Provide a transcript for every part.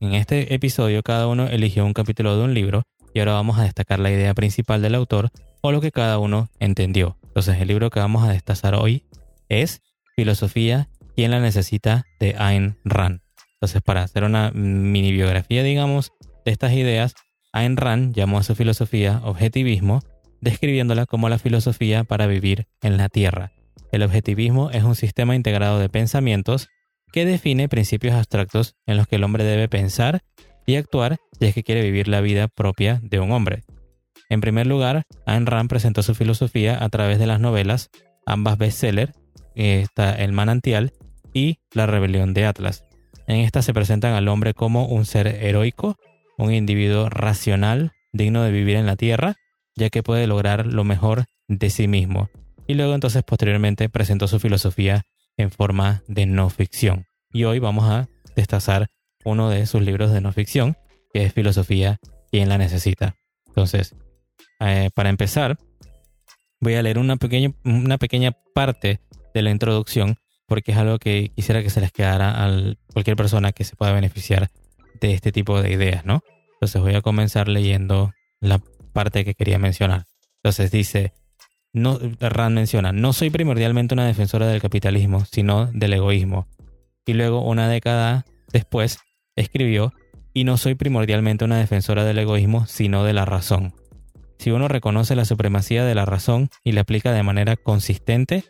En este episodio cada uno eligió un capítulo de un libro y ahora vamos a destacar la idea principal del autor o lo que cada uno entendió. Entonces el libro que vamos a destazar hoy es Filosofía, ¿quién la necesita? de Ayn Rand. Entonces para hacer una mini biografía, digamos, de estas ideas, Ayn Rand llamó a su filosofía objetivismo, describiéndola como la filosofía para vivir en la Tierra. El objetivismo es un sistema integrado de pensamientos que define principios abstractos en los que el hombre debe pensar y actuar si es que quiere vivir la vida propia de un hombre. En primer lugar, Ayn Rand presentó su filosofía a través de las novelas, ambas bestsellers, está El manantial y La rebelión de Atlas. En esta se presentan al hombre como un ser heroico, un individuo racional, digno de vivir en la tierra, ya que puede lograr lo mejor de sí mismo. Y luego entonces posteriormente presentó su filosofía en forma de no ficción. Y hoy vamos a destazar uno de sus libros de no ficción, que es Filosofía, quien la necesita. Entonces, eh, para empezar, voy a leer una pequeña, una pequeña parte de la introducción, porque es algo que quisiera que se les quedara a cualquier persona que se pueda beneficiar de este tipo de ideas, ¿no? Entonces voy a comenzar leyendo la parte que quería mencionar. Entonces dice, no, Rand menciona, no soy primordialmente una defensora del capitalismo, sino del egoísmo. Y luego, una década después, escribió, y no soy primordialmente una defensora del egoísmo, sino de la razón. Si uno reconoce la supremacía de la razón y la aplica de manera consistente,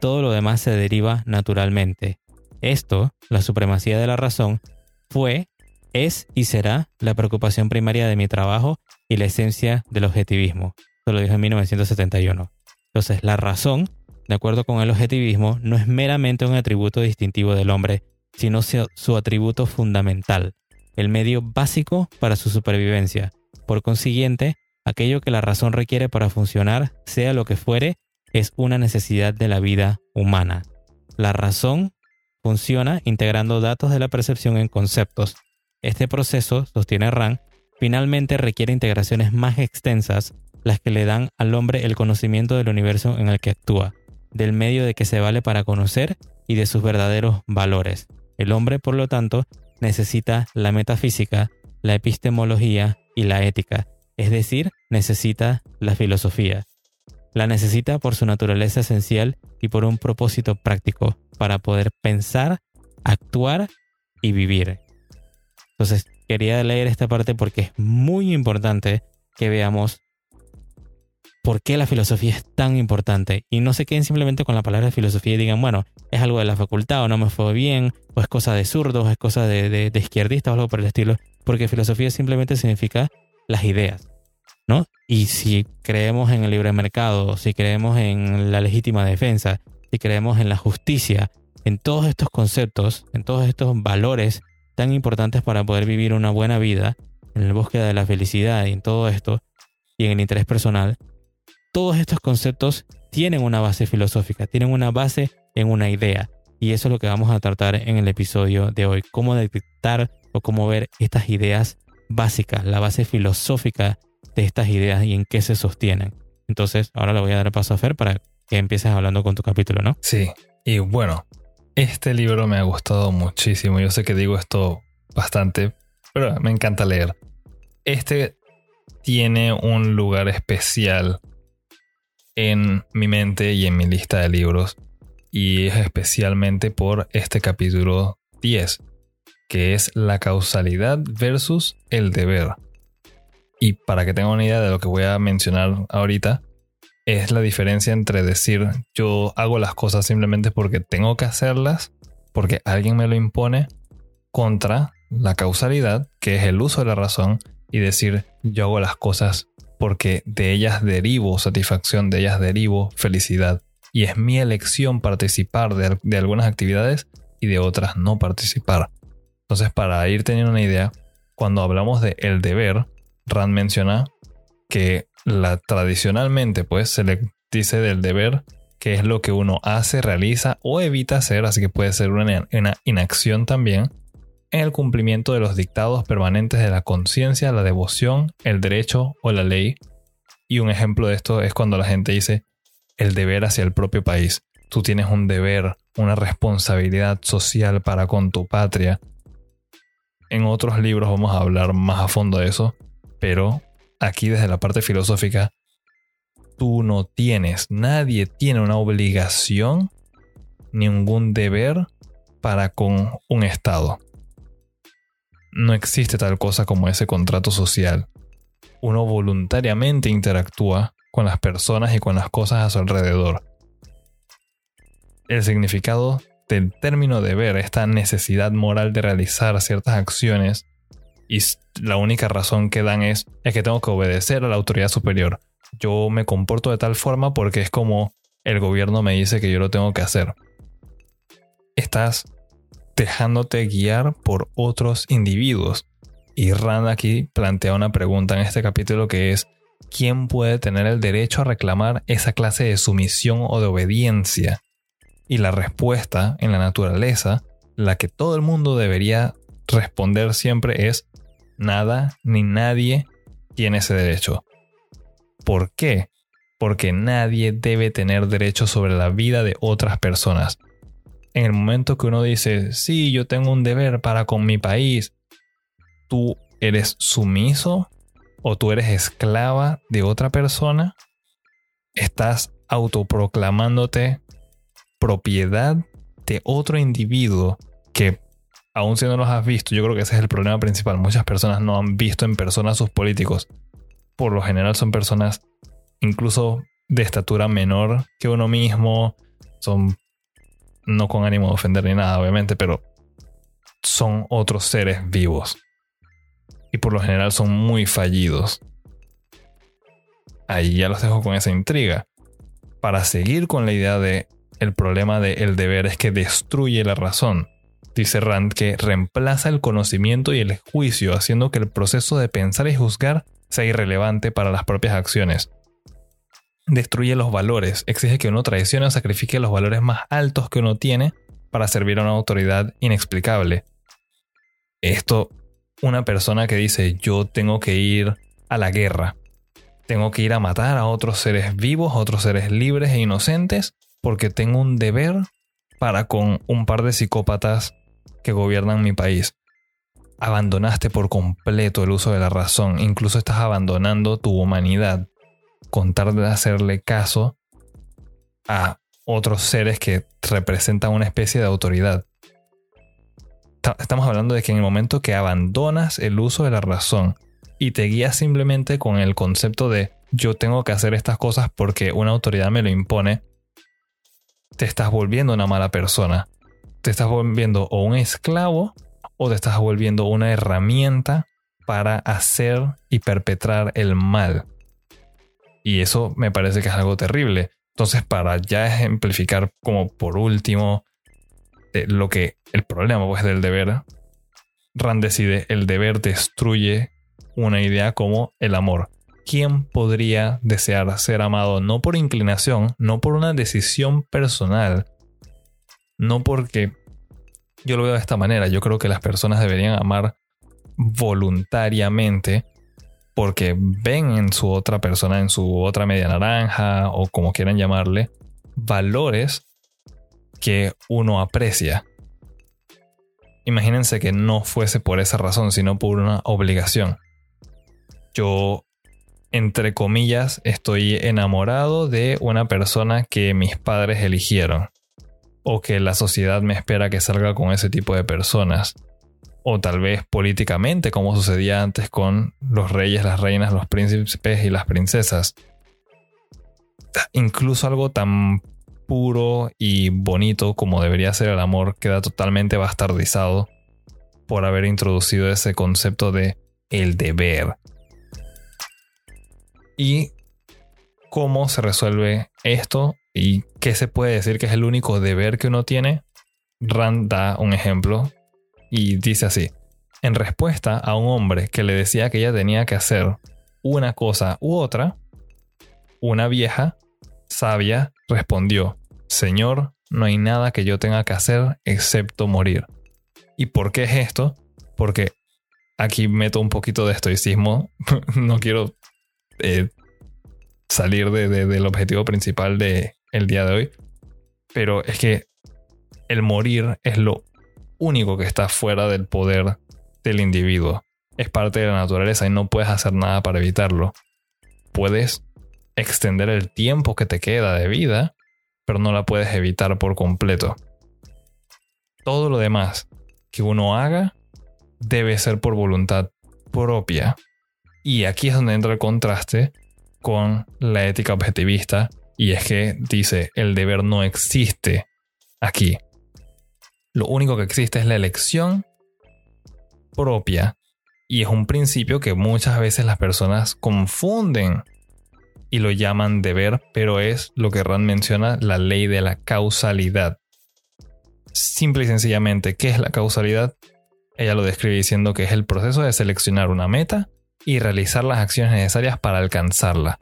todo lo demás se deriva naturalmente. Esto, la supremacía de la razón, fue, es y será la preocupación primaria de mi trabajo y la esencia del objetivismo. Esto lo dijo en 1971. Entonces, la razón, de acuerdo con el objetivismo, no es meramente un atributo distintivo del hombre, sino su atributo fundamental, el medio básico para su supervivencia. Por consiguiente, aquello que la razón requiere para funcionar, sea lo que fuere, es una necesidad de la vida humana. La razón funciona integrando datos de la percepción en conceptos. Este proceso, sostiene Rand, finalmente requiere integraciones más extensas las que le dan al hombre el conocimiento del universo en el que actúa, del medio de que se vale para conocer y de sus verdaderos valores. El hombre, por lo tanto, necesita la metafísica, la epistemología y la ética, es decir, necesita la filosofía. La necesita por su naturaleza esencial y por un propósito práctico, para poder pensar, actuar y vivir. Entonces, quería leer esta parte porque es muy importante que veamos por qué la filosofía es tan importante y no se queden simplemente con la palabra filosofía y digan, bueno, es algo de la facultad o no me fue bien, o es cosa de zurdos, es cosa de, de, izquierdistas o algo por el estilo, porque filosofía simplemente significa las ideas, ¿no? Y si creemos en el libre mercado, si creemos en la legítima defensa, si creemos en la justicia, en todos estos conceptos, en todos estos valores tan importantes para poder vivir una buena vida, en el búsqueda de la felicidad y en todo esto, y en el interés personal, todos estos conceptos tienen una base filosófica, tienen una base en una idea. Y eso es lo que vamos a tratar en el episodio de hoy, cómo detectar o cómo ver estas ideas básicas, la base filosófica de estas ideas y en qué se sostienen. Entonces, ahora le voy a dar paso a Fer para que empieces hablando con tu capítulo, ¿no? Sí, y bueno, este libro me ha gustado muchísimo. Yo sé que digo esto bastante, pero me encanta leer. Este tiene un lugar especial en mi mente y en mi lista de libros. Y es especialmente por este capítulo 10, que es la causalidad versus el deber. Y para que tengan una idea de lo que voy a mencionar ahorita, es la diferencia entre decir yo hago las cosas simplemente porque tengo que hacerlas, porque alguien me lo impone, contra la causalidad, que es el uso de la razón, y decir yo hago las cosas porque de ellas derivo satisfacción, de ellas derivo felicidad. Y es mi elección participar de, algunas actividades y de otras no participar. Entonces, para ir teniendo una idea, cuando hablamos de el deber, Rand menciona que la, tradicionalmente pues se le dice del deber que es lo que uno hace, realiza o evita hacer, así que puede ser una, una inacción también, en el cumplimiento de los dictados permanentes de la conciencia, la devoción, el derecho o la ley. Y un ejemplo de esto es cuando la gente dice el deber hacia el propio país. Tú tienes un deber, una responsabilidad social para con tu patria. En otros libros vamos a hablar más a fondo de eso, pero aquí desde la parte filosófica tú no tienes, nadie tiene una obligación, ningún deber para con un Estado. No existe tal cosa como ese contrato social. Uno voluntariamente interactúa con las personas y con las cosas a su alrededor. El significado del término deber, esta necesidad moral de realizar ciertas acciones, y la única razón que dan es, es que tengo que obedecer a la autoridad superior yo me comporto de tal forma porque es como el gobierno me dice que yo lo tengo que hacer. Estás dejándote guiar por otros individuos. Y Rand aquí plantea una pregunta en este capítulo que es, ¿quién puede tener el derecho a reclamar esa clase de sumisión o de obediencia? Y la respuesta en la naturaleza, la que todo el mundo debería responder siempre es, nada ni nadie tiene ese derecho. ¿Por qué? Porque nadie debe tener derecho sobre la vida de otras personas. En el momento que uno dice, sí, yo tengo un deber para con mi país, tú eres sumiso o tú eres esclava de otra persona, estás autoproclamándote propiedad de otro individuo que aun si no los has visto, yo creo que ese es el problema principal. Muchas personas no han visto en persona a sus políticos por lo general son personas incluso de estatura menor que uno mismo, son no con ánimo de ofender ni nada, obviamente, pero son otros seres vivos. Y por lo general son muy fallidos. Ahí ya los dejo con esa intriga. Para seguir con la idea de el problema del el deber es que destruye la razón. Dice Rand que reemplaza el conocimiento y el juicio, haciendo que el proceso de pensar y juzgar sea irrelevante para las propias acciones. Destruye los valores, exige que uno traicione o sacrifique los valores más altos que uno tiene para servir a una autoridad inexplicable. Esto, una persona que dice yo tengo que ir a la guerra, tengo que ir a matar a otros seres vivos, otros seres libres e inocentes, porque tengo un deber para con un par de psicópatas que gobiernan mi país abandonaste por completo el uso de la razón, incluso estás abandonando tu humanidad, con tal de hacerle caso a otros seres que representan una especie de autoridad. Estamos hablando de que en el momento que abandonas el uso de la razón y te guías simplemente con el concepto de yo tengo que hacer estas cosas porque una autoridad me lo impone, te estás volviendo una mala persona. Te estás volviendo o un esclavo o te estás volviendo una herramienta para hacer y perpetrar el mal. Y eso me parece que es algo terrible. Entonces, para ya ejemplificar como por último eh, lo que el problema pues del deber, Rand decide el deber destruye una idea como el amor. ¿Quién podría desear ser amado no por inclinación, no por una decisión personal, no porque yo lo veo de esta manera. Yo creo que las personas deberían amar voluntariamente porque ven en su otra persona, en su otra media naranja o como quieran llamarle, valores que uno aprecia. Imagínense que no fuese por esa razón, sino por una obligación. Yo, entre comillas, estoy enamorado de una persona que mis padres eligieron o que la sociedad me espera que salga con ese tipo de personas. O tal vez políticamente, como sucedía antes con los reyes, las reinas, los príncipes y las princesas. Incluso algo tan puro y bonito como debería ser el amor queda totalmente bastardizado por haber introducido ese concepto de el deber. ¿Y cómo se resuelve esto? ¿Y qué se puede decir que es el único deber que uno tiene? Rand da un ejemplo y dice así. En respuesta a un hombre que le decía que ella tenía que hacer una cosa u otra, una vieja sabia respondió, Señor, no hay nada que yo tenga que hacer excepto morir. ¿Y por qué es esto? Porque aquí meto un poquito de estoicismo, no quiero eh, salir del objetivo principal del el día de hoy, pero es que el morir es lo único que está fuera del poder del individuo. Es parte de la naturaleza y no puedes hacer nada para evitarlo. Puedes extender el tiempo que te queda de vida, pero no la puedes evitar por completo. Todo lo demás que uno haga debe ser por voluntad propia. Y aquí es donde entra el contraste con la ética objetivista, y es que dice, el deber no existe aquí. Lo único que existe es la elección propia y es un principio que muchas veces las personas confunden y lo llaman deber, pero es lo que Rand menciona, la ley de la causalidad. Simple y sencillamente, ¿qué es la causalidad? Ella lo describe diciendo que es el proceso de seleccionar una meta y realizar las acciones necesarias para alcanzarla.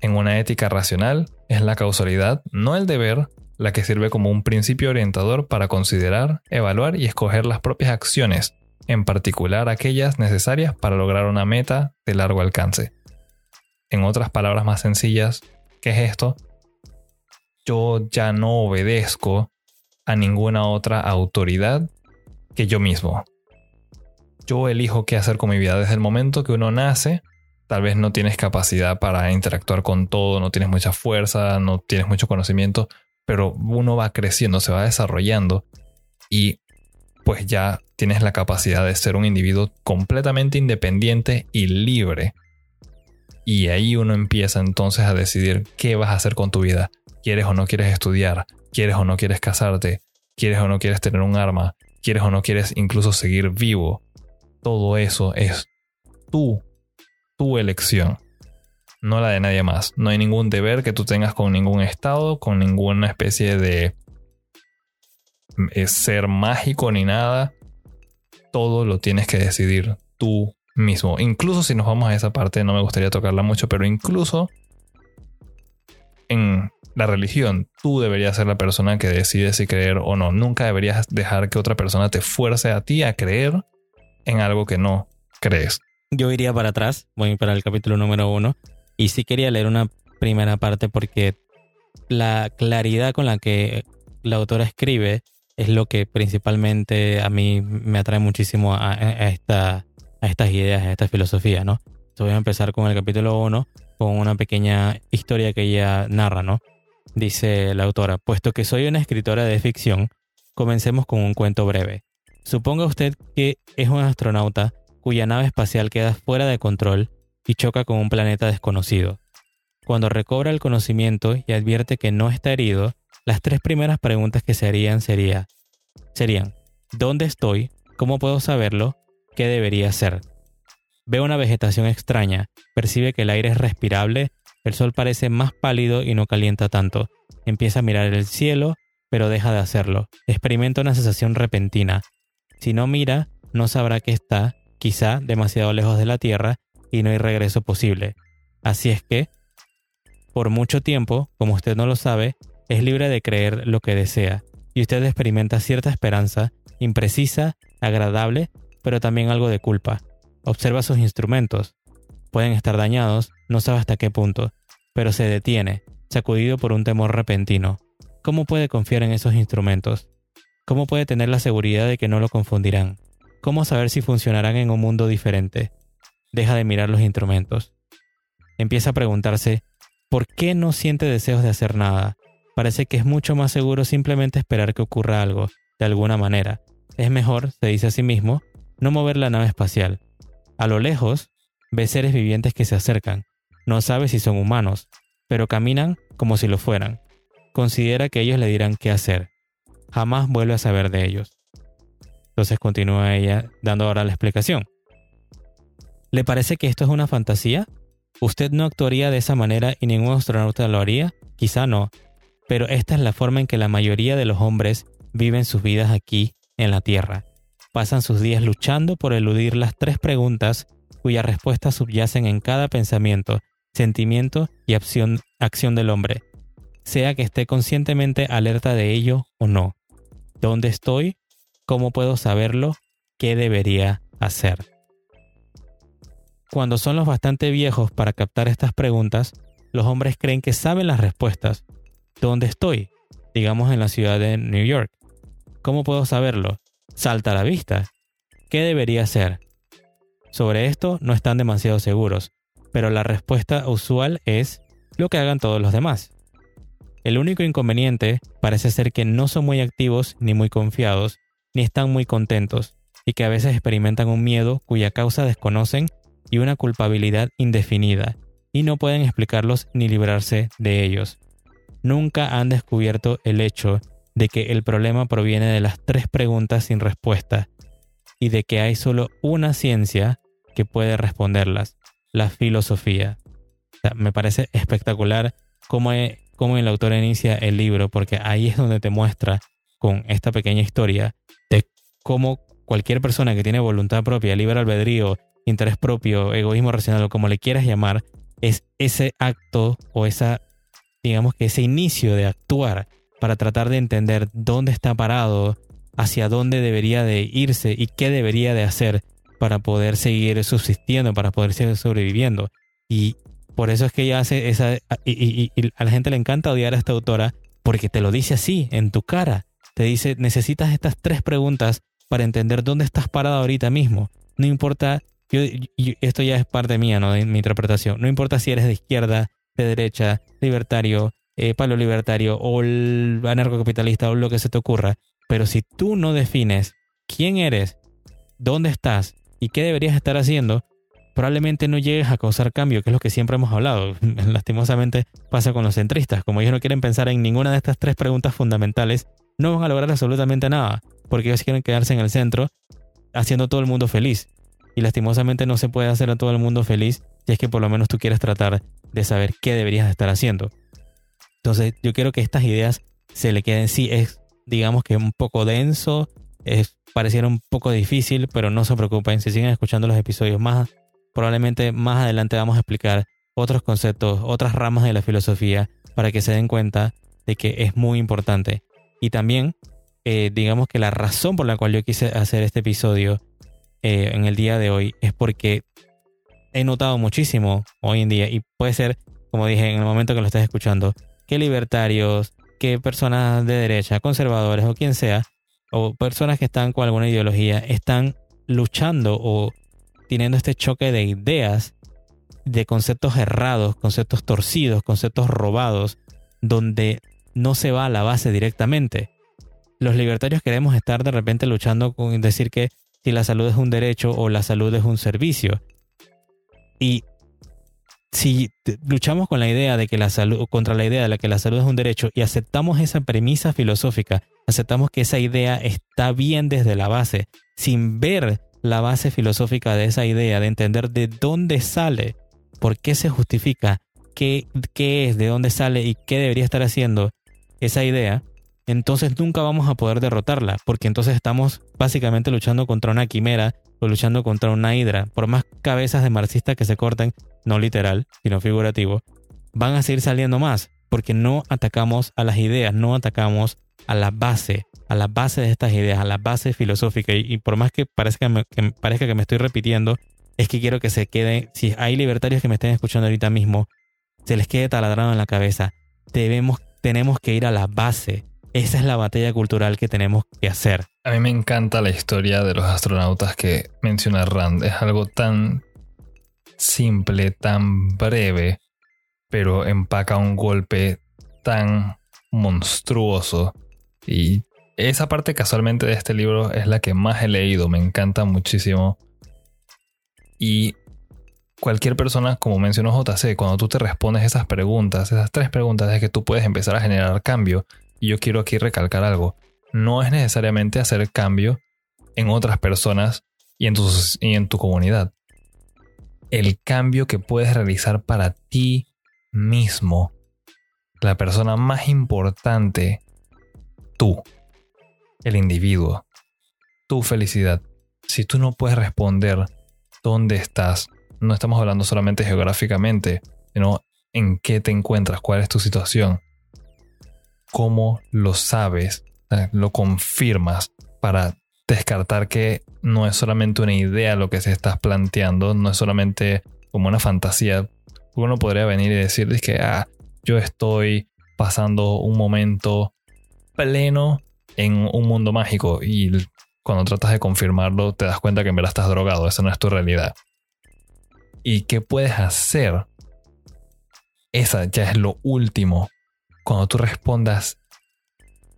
En una ética racional, es la causalidad, no el deber, la que sirve como un principio orientador para considerar, evaluar y escoger las propias acciones, en particular aquellas necesarias para lograr una meta de largo alcance. En otras palabras más sencillas, ¿qué es esto? Yo ya no obedezco a ninguna otra autoridad que yo mismo. Yo elijo qué hacer con mi vida desde el momento que uno nace. Tal vez no tienes capacidad para interactuar con todo, no tienes mucha fuerza, no tienes mucho conocimiento, pero uno va creciendo, se va desarrollando y pues ya tienes la capacidad de ser un individuo completamente independiente y libre. Y ahí uno empieza entonces a decidir qué vas a hacer con tu vida. ¿Quieres o no quieres estudiar? ¿Quieres o no quieres casarte? ¿Quieres o no quieres tener un arma? ¿Quieres o no quieres incluso seguir vivo? Todo eso es tú, tu elección no la de nadie más. No hay ningún deber que tú tengas con ningún estado, con ninguna especie de eh, ser mágico ni nada. Todo lo tienes que decidir tú mismo. Incluso si nos vamos a esa parte, no me gustaría tocarla mucho, pero incluso en la religión, tú deberías ser la persona que decide si creer o no. Nunca deberías dejar que otra persona te fuerce a ti a creer en algo que no crees. Yo iría para atrás, voy para el capítulo número uno, y sí quería leer una primera parte porque la claridad con la que la autora escribe es lo que principalmente a mí me atrae muchísimo a, esta, a estas ideas, a esta filosofía, ¿no? voy a empezar con el capítulo 1, con una pequeña historia que ella narra, ¿no? Dice la autora, puesto que soy una escritora de ficción, comencemos con un cuento breve. Suponga usted que es un astronauta cuya nave espacial queda fuera de control y choca con un planeta desconocido. Cuando recobra el conocimiento y advierte que no está herido, las tres primeras preguntas que se harían sería, serían, ¿dónde estoy? ¿Cómo puedo saberlo? ¿Qué debería hacer? Ve una vegetación extraña, percibe que el aire es respirable, el sol parece más pálido y no calienta tanto. Empieza a mirar el cielo, pero deja de hacerlo. Experimenta una sensación repentina. Si no mira, no sabrá que está, quizá, demasiado lejos de la Tierra y no hay regreso posible. Así es que, por mucho tiempo, como usted no lo sabe, es libre de creer lo que desea, y usted experimenta cierta esperanza, imprecisa, agradable, pero también algo de culpa. Observa sus instrumentos. Pueden estar dañados, no sabe hasta qué punto, pero se detiene, sacudido por un temor repentino. ¿Cómo puede confiar en esos instrumentos? ¿Cómo puede tener la seguridad de que no lo confundirán? ¿Cómo saber si funcionarán en un mundo diferente? Deja de mirar los instrumentos. Empieza a preguntarse, ¿por qué no siente deseos de hacer nada? Parece que es mucho más seguro simplemente esperar que ocurra algo, de alguna manera. Es mejor, se dice a sí mismo, no mover la nave espacial. A lo lejos, ve seres vivientes que se acercan. No sabe si son humanos, pero caminan como si lo fueran. Considera que ellos le dirán qué hacer. Jamás vuelve a saber de ellos. Entonces continúa ella dando ahora la explicación. ¿Le parece que esto es una fantasía? ¿Usted no actuaría de esa manera y ningún astronauta lo haría? Quizá no, pero esta es la forma en que la mayoría de los hombres viven sus vidas aquí en la Tierra. pasan sus días luchando por eludir las tres preguntas cuyas respuestas subyacen en cada pensamiento, sentimiento y acción, del hombre, sea que esté conscientemente alerta de ello o no. ¿Dónde estoy? ¿Cómo puedo saberlo? ¿Qué debería hacer? Cuando son los bastante viejos para captar estas preguntas, los hombres creen que saben las respuestas. ¿Dónde estoy? Digamos en la ciudad de New York. ¿Cómo puedo saberlo? Salta a la vista. ¿Qué debería hacer? Sobre esto no están demasiado seguros, pero la respuesta usual es lo que hagan todos los demás. El único inconveniente parece ser que no son muy activos ni muy confiados, ni están muy contentos, y que a veces experimentan un miedo cuya causa desconocen y una culpabilidad indefinida, y no pueden explicarlos ni librarse de ellos. Nunca han descubierto el hecho de que el problema proviene de las tres preguntas sin respuesta, y de que hay solo una ciencia que puede responderlas, la filosofía. me parece espectacular cómo, cómo el autor inicia el libro, porque ahí es donde te muestra con esta pequeña historia de cómo cualquier persona que tiene voluntad propia, libre albedrío, interés propio, egoísmo racional o como le quieras llamar, es ese acto o esa, digamos que ese inicio de actuar para tratar de entender dónde está parado, hacia dónde debería de irse y qué debería de hacer para poder seguir subsistiendo, para poder seguir sobreviviendo. Y por eso es que ella hace esa... Y, a la gente le encanta odiar a esta autora porque te lo dice así, en tu cara. Te dice, necesitas estas tres preguntas para entender dónde estás parado ahorita mismo. No importa, yo, esto ya es parte mía, ¿no? De mi interpretación. No importa si eres de izquierda, de derecha, libertario, eh, palo libertario o anarcocapitalista o lo que se te ocurra. Pero si tú no defines quién eres, dónde estás y qué deberías estar haciendo, probablemente no llegues a causar cambio, que es lo que siempre hemos hablado. Lastimosamente pasa con los centristas. Como ellos no quieren pensar en ninguna de estas tres preguntas fundamentales, no van a lograr absolutamente nada, porque ellos quieren quedarse en el centro haciendo todo el mundo feliz. Y lastimosamente no se puede hacer a todo el mundo feliz si es que por lo menos tú quieres tratar de saber qué deberías estar haciendo. Entonces yo quiero que estas ideas se le queden, sí, es digamos que un poco denso, es, pareciera un poco difícil, pero no se preocupen, si siguen escuchando los episodios más probablemente más adelante vamos a explicar otros conceptos, otras ramas de la filosofía para que se den cuenta de que es muy importante. Y también, eh, digamos que la razón por la cual yo quise hacer este episodio eh, en el día de hoy es porque he notado muchísimo hoy en día, y puede ser, como dije en el momento que lo estás escuchando, que libertarios, que personas de derecha, conservadores o quien sea, o personas que están con alguna ideología, están luchando o teniendo este choque de ideas, de conceptos errados, conceptos torcidos, conceptos robados, donde no se va a la base directamente. Los libertarios queremos estar de repente luchando con decir que si la salud es un derecho o la salud es un servicio. Y si luchamos con la idea de que la salud, contra la idea de que la salud es un derecho y aceptamos esa premisa filosófica, aceptamos que esa idea está bien desde la base, sin ver la base filosófica de esa idea, de entender de dónde sale, por qué se justifica, qué, qué es, de dónde sale y qué debería estar haciendo esa idea, entonces nunca vamos a poder derrotarla, porque entonces estamos básicamente luchando contra una quimera o luchando contra una hidra. Por más cabezas de marxistas que se corten, no literal, sino figurativo, van a seguir saliendo más, porque no atacamos a las ideas, no atacamos a la base, a la base de estas ideas, a la base filosófica. Y, por más que parezca, que parezca que me estoy repitiendo, es que quiero que se quede, si hay libertarios que me estén escuchando ahorita mismo, se les quede taladrado en la cabeza. Debemos, tenemos que ir a la base. Esa es la batalla cultural que tenemos que hacer. A mí me encanta la historia de los astronautas que menciona Rand. Es algo tan simple, tan breve, pero empaca un golpe tan monstruoso y esa parte casualmente de este libro es la que más he leído, me encanta muchísimo. Y cualquier persona, como mencionó JC, cuando tú te respondes esas preguntas, esas tres preguntas, es que tú puedes empezar a generar cambio. Yo quiero aquí recalcar algo. No es necesariamente hacer cambio en otras personas y en tu, y en tu comunidad. El cambio que puedes realizar para ti mismo, la persona más importante tú, el individuo. tu felicidad. Si tú no puedes responder dónde estás, no estamos hablando solamente geográficamente, sino en qué te encuentras, cuál es tu situación, cómo lo sabes, lo confirmas para descartar que no es solamente una idea lo que se estás planteando, no es solamente como una fantasía. Uno podría venir y decir que ah, yo estoy pasando un momento pleno en un mundo mágico y cuando tratas de confirmarlo te das cuenta que en verdad estás drogado, esa no es tu realidad. ¿Y qué puedes hacer? Esa ya es lo último. Cuando tú respondas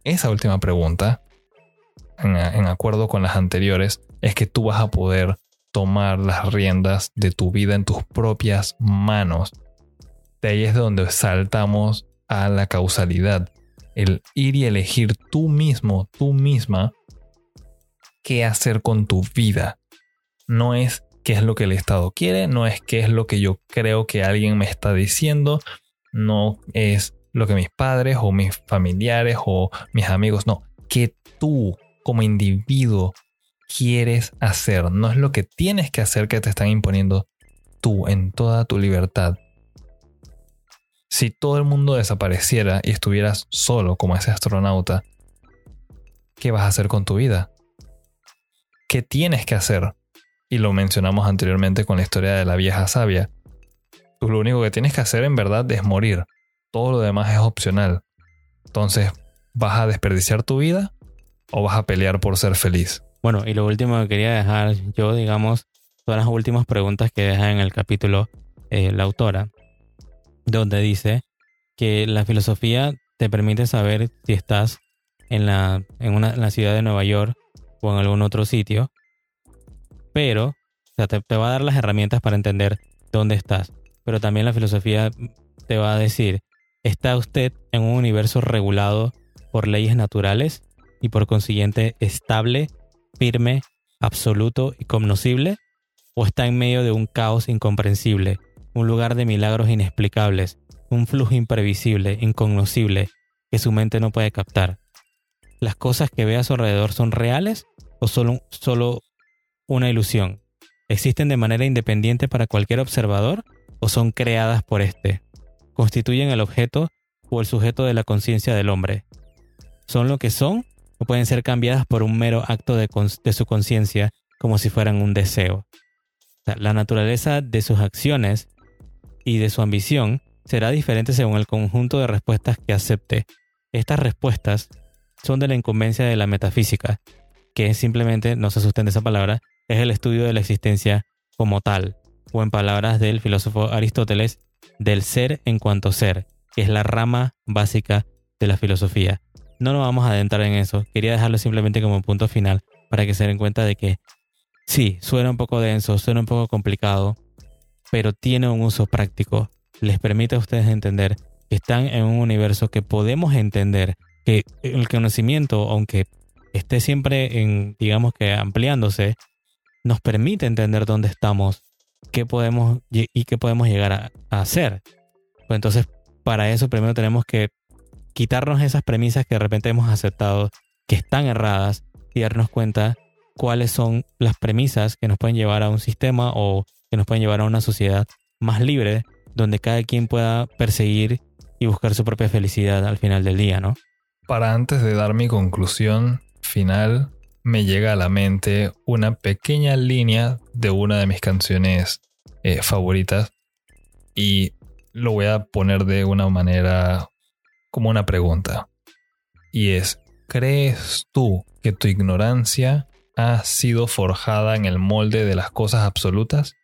esa última pregunta, en, acuerdo con las anteriores, es que tú vas a poder tomar las riendas de tu vida en tus propias manos. De ahí es donde saltamos a la causalidad. El ir y elegir tú mismo, tú misma, qué hacer con tu vida. No es qué es lo que el Estado quiere, no es qué es lo que yo creo que alguien me está diciendo, no es lo que mis padres o mis familiares o mis amigos, no, que tú como individuo quieres hacer, no es lo que tienes que hacer que te están imponiendo tú en toda tu libertad. Si todo el mundo desapareciera y estuvieras solo como ese astronauta, ¿qué vas a hacer con tu vida? ¿Qué tienes que hacer? Y lo mencionamos anteriormente con la historia de la vieja sabia. Tú lo único que tienes que hacer en verdad es morir. Todo lo demás es opcional. Entonces, ¿vas a desperdiciar tu vida o vas a pelear por ser feliz? Bueno, y lo último que quería dejar yo, digamos, son las últimas preguntas que deja en el capítulo eh, la autora, donde dice que la filosofía te permite saber si estás en la, en, una, la ciudad de Nueva York o en algún otro sitio, pero te, te va a dar las herramientas para entender dónde estás. Pero también la filosofía te va a decir, ¿está usted en un universo regulado por leyes naturales y por consiguiente estable firme, absoluto y cognoscible? ¿O está en medio de un caos incomprensible, un lugar de milagros inexplicables, un flujo imprevisible, incognoscible, que su mente no puede captar? ¿Las cosas que ve a su alrededor son reales o solo, solo una ilusión? ¿Existen de manera independiente para cualquier observador o son creadas por éste? ¿Constituyen el objeto o el sujeto de la conciencia del hombre? ¿Son lo que son o pueden ser cambiadas por un mero acto de, su conciencia como si fueran un deseo. la naturaleza de sus acciones y de su ambición será diferente según el conjunto de respuestas que acepte. Estas respuestas son de la incumbencia de la metafísica, que simplemente, no se asusten de esa palabra, es el estudio de la existencia como tal, o en palabras del filósofo Aristóteles, del ser en cuanto ser, que es la rama básica de la filosofía. No nos vamos a adentrar en eso. Quería dejarlo simplemente como punto final para que se den cuenta de que sí, suena un poco denso, suena un poco complicado, pero tiene un uso práctico. Les permite a ustedes entender que están en un universo que podemos entender, que el conocimiento, aunque esté siempre en, digamos que ampliándose, nos permite entender dónde estamos, qué podemos y qué podemos llegar a, hacer. Pues entonces, para eso primero tenemos que quitarnos esas premisas que de repente hemos aceptado que están erradas y darnos cuenta cuáles son las premisas que nos pueden llevar a un sistema o que nos pueden llevar a una sociedad más libre, donde cada quien pueda perseguir y buscar su propia felicidad al final del día, ¿no? Para antes de dar mi conclusión final, me llega a la mente una pequeña línea de una de mis canciones eh, favoritas y lo voy a poner de una manera como una pregunta. Y es, ¿crees tú que tu ignorancia ha sido forjada en el molde de las cosas absolutas?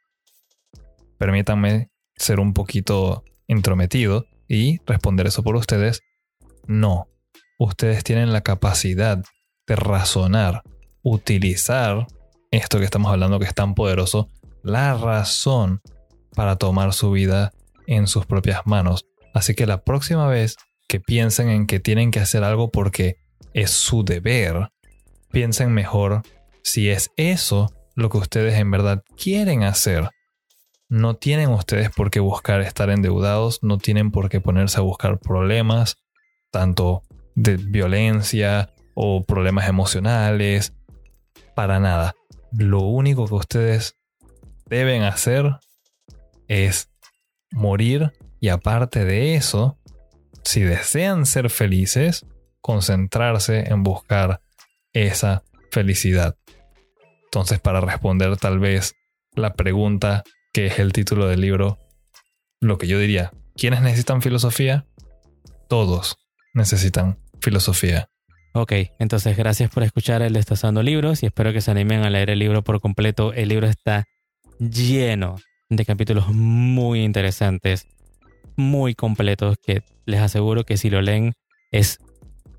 Permítanme ser un poquito intrometido y responder eso por ustedes. No, ustedes tienen la capacidad de razonar, utilizar esto que estamos hablando que es tan poderoso, la razón para tomar su vida en sus propias manos. Así que la próxima vez que piensen en que tienen que hacer algo porque es su deber, piensen mejor si es eso lo que ustedes en verdad quieren hacer. No tienen ustedes por qué buscar estar endeudados, no tienen por qué ponerse a buscar problemas, tanto de violencia o problemas emocionales. Para nada. Lo único que ustedes deben hacer es morir y aparte de eso, si desean ser felices, concentrarse en buscar esa felicidad. Entonces, para responder tal vez la pregunta que es el título del libro, lo que yo diría, ¿quiénes necesitan filosofía? Todos necesitan filosofía. Ok, entonces gracias por escuchar el Destazando Libros y espero que se animen a leer el libro por completo. El libro está lleno de capítulos muy interesantes, muy completos, que les aseguro que si lo leen es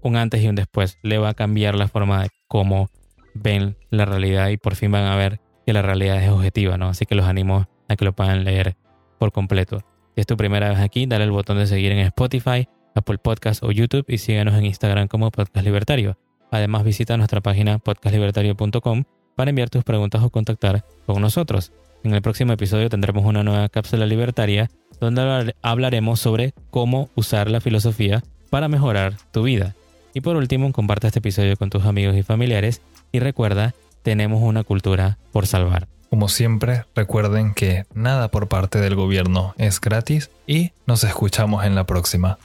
un antes y un después. Le va a cambiar la forma de cómo ven la realidad y por fin van a ver que la realidad es objetiva, ¿no? Así que los animo a que lo puedan leer por completo. Si es tu primera vez aquí, dale el botón de seguir en Spotify, Apple Podcast o YouTube y síguenos en Instagram como Podcast Libertario. Además visita nuestra página podcastlibertario.com para enviar tus preguntas o contactar con nosotros. En el próximo episodio tendremos una nueva cápsula libertaria donde hablaremos sobre cómo usar la filosofía para mejorar tu vida. Y por último, comparte este episodio con tus amigos y familiares y recuerda, tenemos una cultura por salvar. Como siempre, recuerden que nada por parte del gobierno es gratis y nos escuchamos en la próxima.